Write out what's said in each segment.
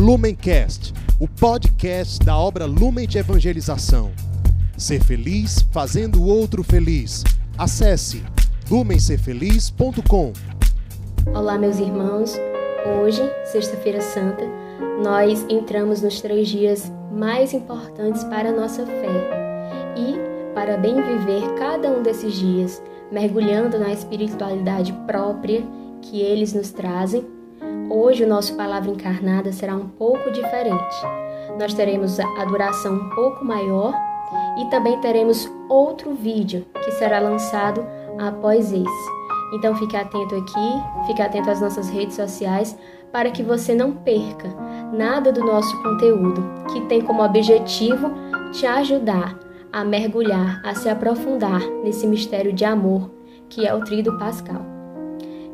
Lumencast, o podcast da obra Lumen de Evangelização. Ser feliz fazendo o outro feliz. Acesse lumencerfeliz.com. Olá, meus irmãos. Hoje, Sexta-feira Santa, nós entramos nos três dias mais importantes para a nossa fé e para bem viver cada um desses dias, mergulhando na espiritualidade própria que eles nos trazem. Hoje, o nosso Palavra Encarnada será um pouco diferente. Nós teremos a duração um pouco maior e também teremos outro vídeo que será lançado após esse. Então fique atento aqui, fique atento às nossas redes sociais para que você não perca nada do nosso conteúdo, que tem como objetivo te ajudar a mergulhar, a se aprofundar nesse mistério de amor que é o Tríduo Pascal.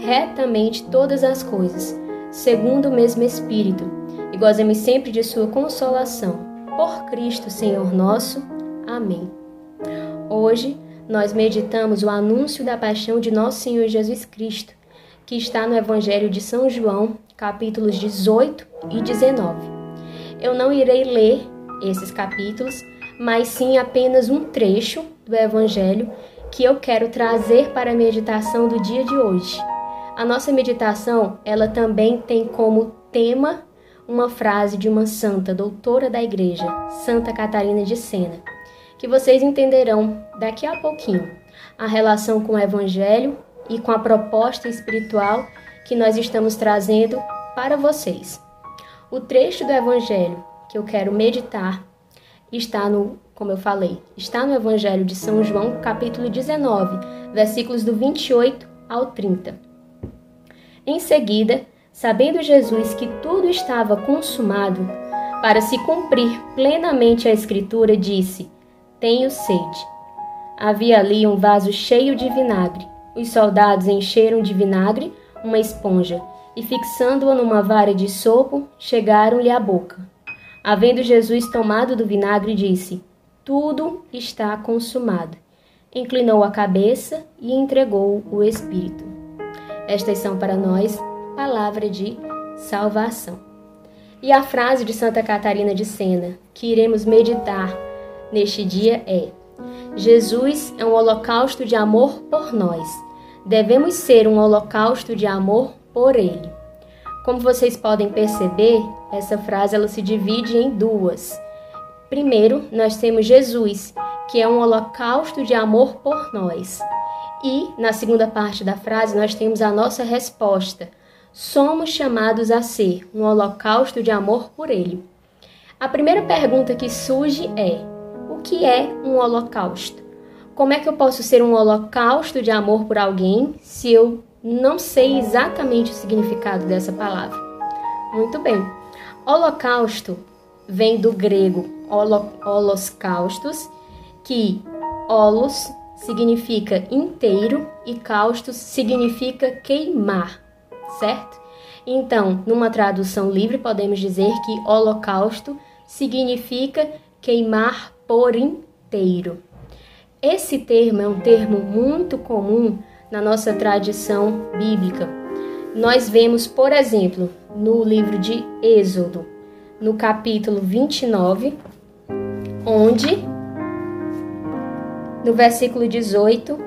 retamente todas as coisas, segundo o mesmo Espírito, e gozemos sempre de Sua consolação. Por Cristo, Senhor nosso. Amém. Hoje, nós meditamos o anúncio da paixão de nosso Senhor Jesus Cristo, que está no Evangelho de São João, capítulos 18 e 19. Eu não irei ler esses capítulos, mas sim apenas um trecho do Evangelho que eu quero trazer para a meditação do dia de hoje. A nossa meditação, ela também tem como tema uma frase de uma santa doutora da igreja, Santa Catarina de Sena que vocês entenderão daqui a pouquinho a relação com o Evangelho e com a proposta espiritual que nós estamos trazendo para vocês. O trecho do Evangelho que eu quero meditar está no, como eu falei, está no Evangelho de São João, capítulo 19, versículos do 28 ao 30. Em seguida, sabendo Jesus que tudo estava consumado, para se cumprir plenamente a Escritura, disse: tenho sede. Havia ali um vaso cheio de vinagre. Os soldados encheram de vinagre uma esponja e, fixando-a numa vara de sopo, chegaram-lhe à boca. Havendo Jesus tomado do vinagre, disse: Tudo está consumado. Inclinou a cabeça e entregou o Espírito. Estas são para nós palavra de salvação. E a frase de Santa Catarina de Sena, que iremos meditar neste dia é: Jesus é um holocausto de amor por nós. Devemos ser um holocausto de amor por ele. Como vocês podem perceber, essa frase ela se divide em duas. Primeiro, nós temos Jesus, que é um holocausto de amor por nós. E, na segunda parte da frase, nós temos a nossa resposta. Somos chamados a ser um holocausto de amor por Ele. A primeira pergunta que surge é: o que é um holocausto? Como é que eu posso ser um holocausto de amor por alguém se eu não sei exatamente o significado dessa palavra? Muito bem. Holocausto vem do grego holo, holocaustos, que holos significa inteiro e caustos significa queimar, certo? Então, numa tradução livre, podemos dizer que holocausto significa queimar por inteiro. Esse termo é um termo muito comum na nossa tradição bíblica. Nós vemos, por exemplo, no livro de Êxodo, no capítulo 29, onde, no versículo 18,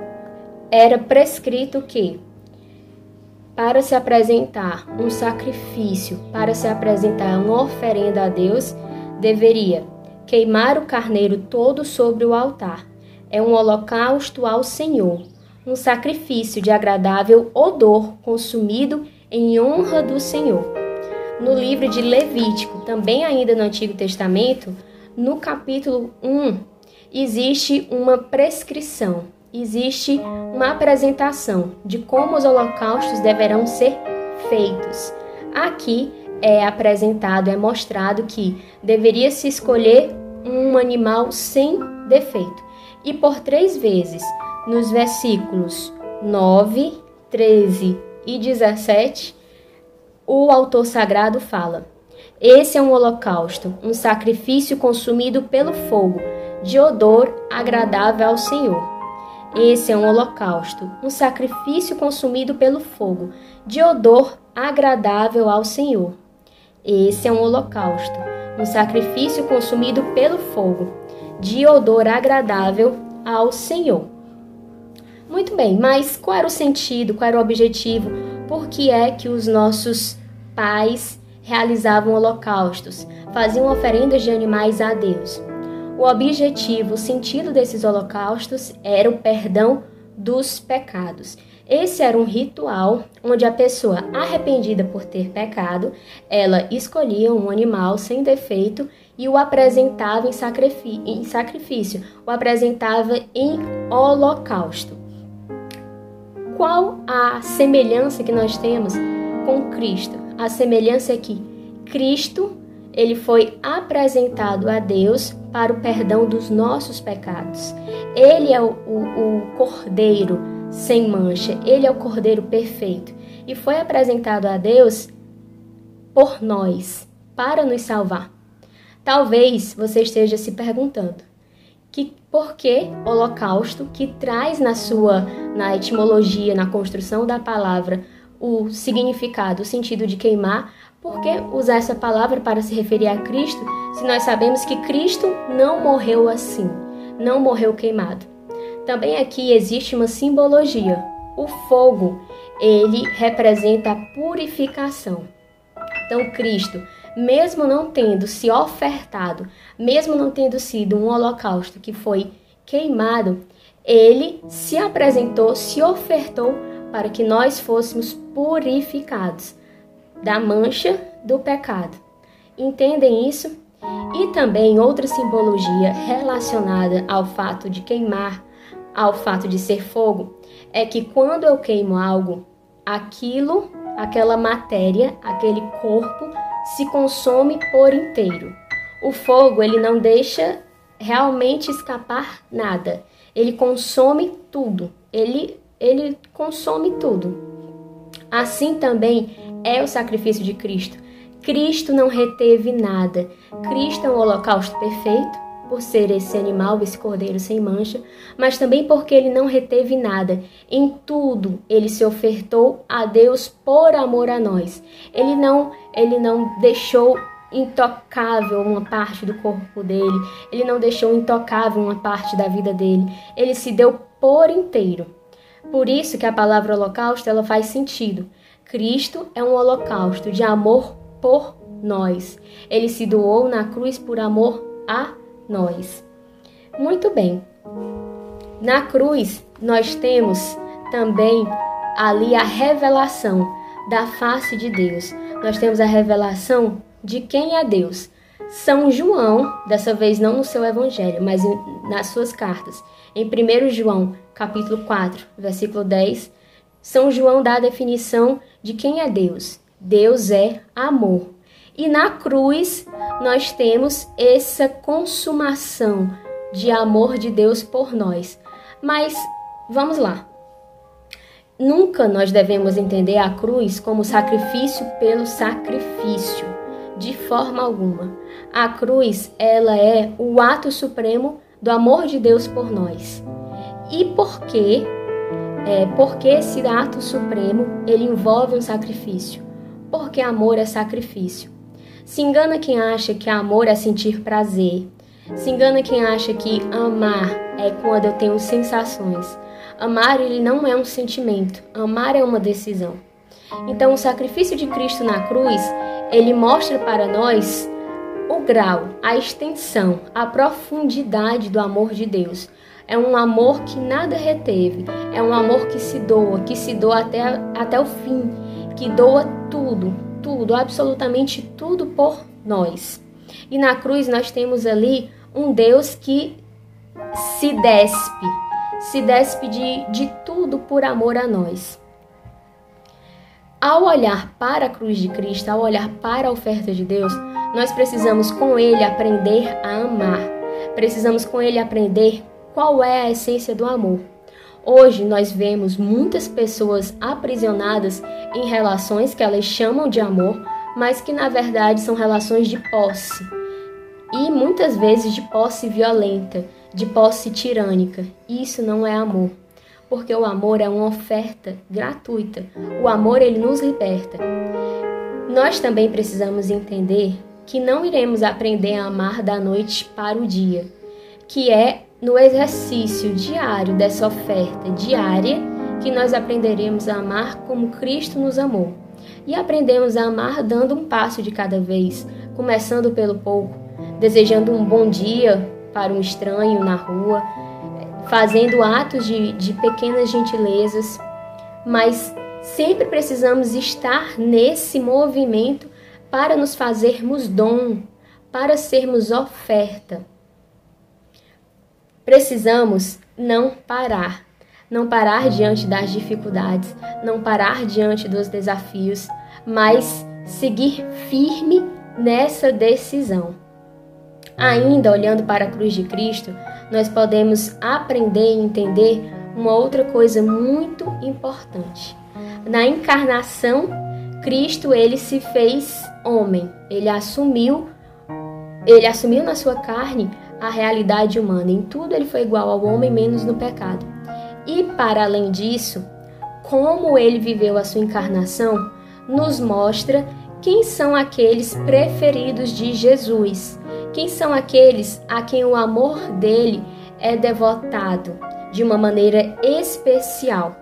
era prescrito que, para se apresentar um sacrifício, para se apresentar uma oferenda a Deus, deveria queimar o carneiro todo sobre o altar. É um holocausto ao Senhor, um sacrifício de agradável odor consumido em honra do Senhor. No livro de Levítico, também ainda no Antigo Testamento, no capítulo 1, existe uma prescrição, existe uma apresentação de como os holocaustos deverão ser feitos. Aqui é apresentado, é mostrado que deveria se escolher um animal sem defeito. E por três vezes, nos versículos 9, 13 e 17, o autor sagrado fala: Esse é um holocausto, um sacrifício consumido pelo fogo, de odor agradável ao Senhor. Esse é um holocausto, um sacrifício consumido pelo fogo, de odor agradável ao Senhor. Esse é um holocausto, um sacrifício consumido pelo fogo, de odor agradável ao Senhor. Muito bem, mas qual era o sentido, qual era o objetivo? Por que é que os nossos pais realizavam holocaustos, faziam oferendas de animais a Deus? O objetivo, o sentido desses holocaustos era o perdão dos pecados. Esse era um ritual onde a pessoa arrependida por ter pecado, ela escolhia um animal sem defeito e o apresentava em, em sacrifício, o apresentava em holocausto. Qual a semelhança que nós temos com Cristo? A semelhança é que Cristo ele foi apresentado a Deus para o perdão dos nossos pecados. Ele é o, o, o cordeiro sem mancha, ele é o cordeiro perfeito e foi apresentado a Deus por nós, para nos salvar. Talvez você esteja se perguntando que por que holocausto, que traz na sua na etimologia, na construção da palavra, o significado, o sentido de queimar, por que usar essa palavra para se referir a Cristo, se nós sabemos que Cristo não morreu assim, não morreu queimado? Também aqui existe uma simbologia. O fogo, ele representa a purificação. Então, Cristo, mesmo não tendo se ofertado, mesmo não tendo sido um holocausto que foi queimado, ele se apresentou, se ofertou para que nós fôssemos purificados da mancha do pecado. Entendem isso? E também outra simbologia relacionada ao fato de queimar, ao fato de ser fogo, é que quando eu queimo algo, aquilo, aquela matéria, aquele corpo se consome por inteiro. O fogo, ele não deixa realmente escapar nada. Ele consome tudo. Ele ele consome tudo. Assim também é o sacrifício de Cristo. Cristo não reteve nada. Cristo é um holocausto perfeito, por ser esse animal, esse cordeiro sem mancha, mas também porque ele não reteve nada. Em tudo ele se ofertou a Deus por amor a nós. Ele não, ele não deixou intocável uma parte do corpo dele, ele não deixou intocável uma parte da vida dele. Ele se deu por inteiro. Por isso que a palavra holocausto ela faz sentido. Cristo é um holocausto de amor por nós. Ele se doou na cruz por amor a nós. Muito bem. Na cruz nós temos também ali a revelação da face de Deus. Nós temos a revelação de quem é Deus. São João, dessa vez não no seu evangelho, mas nas suas cartas. Em 1 João, capítulo 4, versículo 10, São João dá a definição de quem é Deus. Deus é amor. E na cruz nós temos essa consumação de amor de Deus por nós. Mas vamos lá. Nunca nós devemos entender a cruz como sacrifício pelo sacrifício, de forma alguma. A cruz, ela é o ato supremo do amor de Deus por nós. E por quê? É, porque esse ato supremo ele envolve um sacrifício. Porque amor é sacrifício. Se engana quem acha que amor é sentir prazer. Se engana quem acha que amar é quando eu tenho sensações. Amar ele não é um sentimento, amar é uma decisão. Então o sacrifício de Cristo na cruz, ele mostra para nós o grau, a extensão, a profundidade do amor de Deus. É um amor que nada reteve. É um amor que se doa, que se doa até, até o fim, que doa tudo, tudo, absolutamente tudo por nós. E na cruz nós temos ali um Deus que se despe, se despe de, de tudo por amor a nós. ao olhar para a cruz de Cristo, ao olhar para a oferta de Deus, nós precisamos com Ele aprender a amar. Precisamos com Ele aprender qual é a essência do amor. Hoje nós vemos muitas pessoas aprisionadas em relações que elas chamam de amor, mas que na verdade são relações de posse. E muitas vezes de posse violenta, de posse tirânica. Isso não é amor, porque o amor é uma oferta gratuita. O amor ele nos liberta. Nós também precisamos entender que não iremos aprender a amar da noite para o dia, que é no exercício diário dessa oferta diária que nós aprenderemos a amar como Cristo nos amou. E aprendemos a amar dando um passo de cada vez, começando pelo pouco, desejando um bom dia para um estranho na rua, fazendo atos de, de pequenas gentilezas, mas sempre precisamos estar nesse movimento para nos fazermos dom, para sermos oferta. Precisamos não parar, não parar diante das dificuldades, não parar diante dos desafios, mas seguir firme nessa decisão. Ainda olhando para a cruz de Cristo, nós podemos aprender e entender uma outra coisa muito importante. Na encarnação, Cristo ele se fez homem. Ele assumiu ele assumiu na sua carne a realidade humana. Em tudo ele foi igual ao homem, menos no pecado. E para além disso, como ele viveu a sua encarnação, nos mostra quem são aqueles preferidos de Jesus, quem são aqueles a quem o amor dele é devotado de uma maneira especial.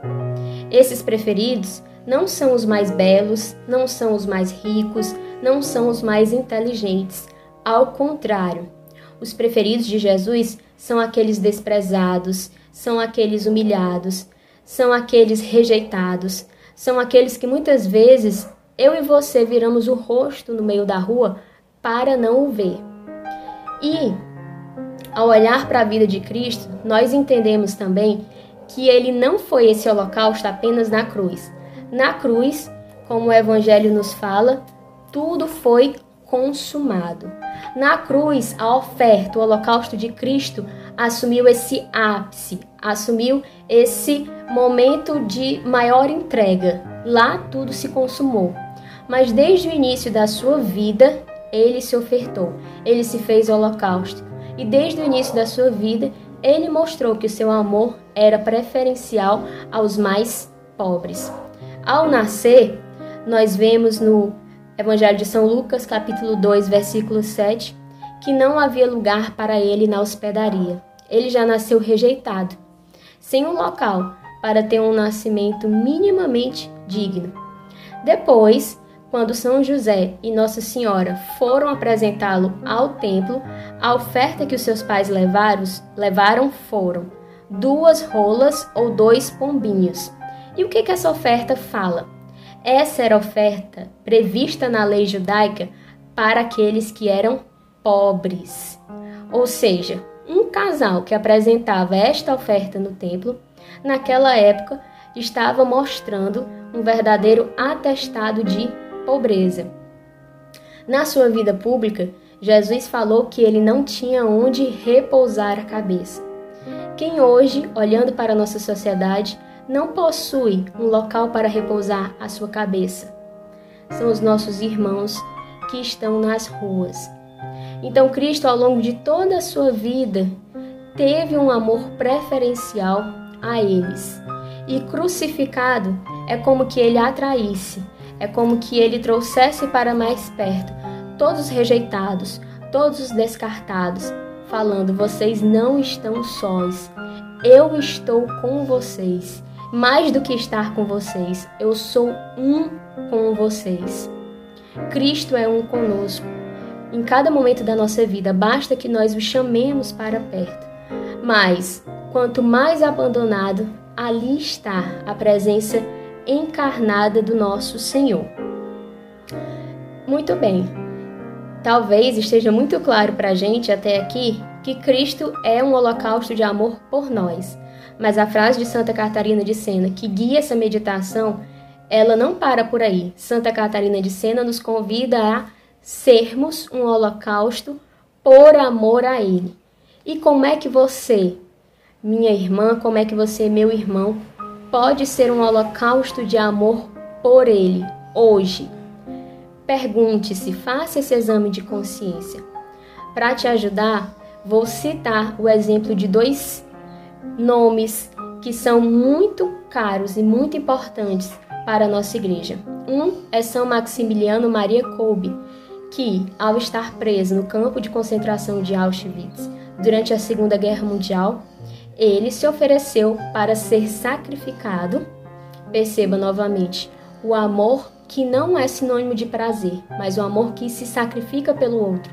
Esses preferidos não são os mais belos, não são os mais ricos, não são os mais inteligentes. Ao contrário, os preferidos de Jesus são aqueles desprezados, são aqueles humilhados, são aqueles rejeitados, são aqueles que muitas vezes eu e você viramos o rosto no meio da rua para não o ver. E, ao olhar para a vida de Cristo, nós entendemos também que ele não foi esse holocausto apenas na cruz, na cruz, como o Evangelho nos fala, tudo foi consumado. Na cruz, a oferta, o holocausto de Cristo assumiu esse ápice, assumiu esse momento de maior entrega. Lá tudo se consumou. Mas desde o início da sua vida, ele se ofertou, ele se fez holocausto. E desde o início da sua vida, ele mostrou que o seu amor era preferencial aos mais pobres. Ao nascer, nós vemos no Evangelho de São Lucas, capítulo 2, versículo 7, que não havia lugar para ele na hospedaria. Ele já nasceu rejeitado, sem um local para ter um nascimento minimamente digno. Depois, quando São José e Nossa Senhora foram apresentá-lo ao templo, a oferta que os seus pais levaram, levaram foram duas rolas ou dois pombinhos. E o que, que essa oferta fala? Essa era a oferta prevista na lei judaica para aqueles que eram pobres. Ou seja, um casal que apresentava esta oferta no templo, naquela época, estava mostrando um verdadeiro atestado de pobreza. Na sua vida pública, Jesus falou que ele não tinha onde repousar a cabeça. Quem hoje, olhando para a nossa sociedade, não possui um local para repousar a sua cabeça. São os nossos irmãos que estão nas ruas. Então, Cristo, ao longo de toda a sua vida, teve um amor preferencial a eles. E crucificado é como que ele atraísse, é como que ele trouxesse para mais perto todos os rejeitados, todos os descartados, falando: vocês não estão sós, eu estou com vocês mais do que estar com vocês, eu sou um com vocês. Cristo é um conosco. Em cada momento da nossa vida, basta que nós o chamemos para perto. Mas, quanto mais abandonado, ali está a presença encarnada do nosso Senhor. Muito bem. Talvez esteja muito claro para a gente até aqui que Cristo é um holocausto de amor por nós. Mas a frase de Santa Catarina de Sena que guia essa meditação ela não para por aí. Santa Catarina de Sena nos convida a sermos um holocausto por amor a Ele. E como é que você, minha irmã, como é que você, meu irmão, pode ser um holocausto de amor por Ele hoje? Pergunte-se, faça esse exame de consciência. Para te ajudar, vou citar o exemplo de dois nomes que são muito caros e muito importantes para a nossa igreja. Um é São Maximiliano Maria Kolbe, que, ao estar preso no campo de concentração de Auschwitz durante a Segunda Guerra Mundial, ele se ofereceu para ser sacrificado. Perceba novamente o amor que não é sinônimo de prazer, mas o amor que se sacrifica pelo outro.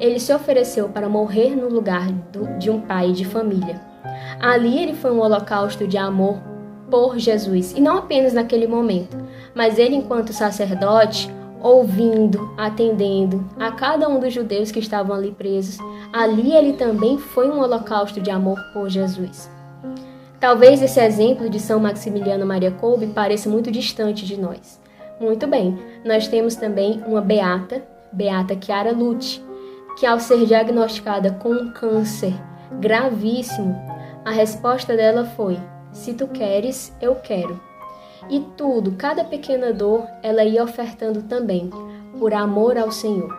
Ele se ofereceu para morrer no lugar do, de um pai de família. Ali ele foi um holocausto de amor por Jesus, e não apenas naquele momento, mas ele, enquanto sacerdote, ouvindo, atendendo a cada um dos judeus que estavam ali presos, ali ele também foi um holocausto de amor por Jesus. Talvez esse exemplo de São Maximiliano Maria Kolbe pareça muito distante de nós. Muito bem, nós temos também uma beata, Beata Chiara Lute, que ao ser diagnosticada com um câncer gravíssimo, a resposta dela foi: Se tu queres, eu quero. E tudo, cada pequena dor, ela ia ofertando também, por amor ao Senhor.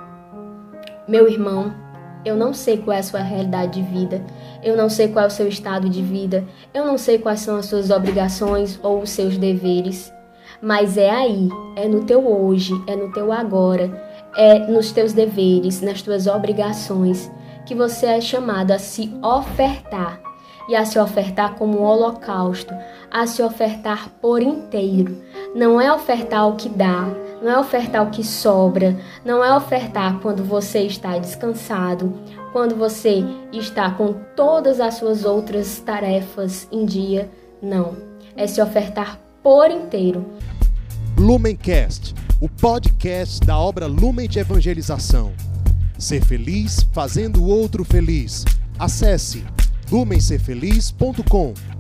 Meu irmão, eu não sei qual é a sua realidade de vida, eu não sei qual é o seu estado de vida, eu não sei quais são as suas obrigações ou os seus deveres, mas é aí, é no teu hoje, é no teu agora, é nos teus deveres, nas tuas obrigações, que você é chamado a se ofertar e a se ofertar como um holocausto, a se ofertar por inteiro. Não é ofertar o que dá, não é ofertar o que sobra, não é ofertar quando você está descansado, quando você está com todas as suas outras tarefas em dia. Não. É se ofertar por inteiro. Lumencast, o podcast da obra Lumen de Evangelização. Ser feliz fazendo o outro feliz. Acesse lumencerfeliz.com.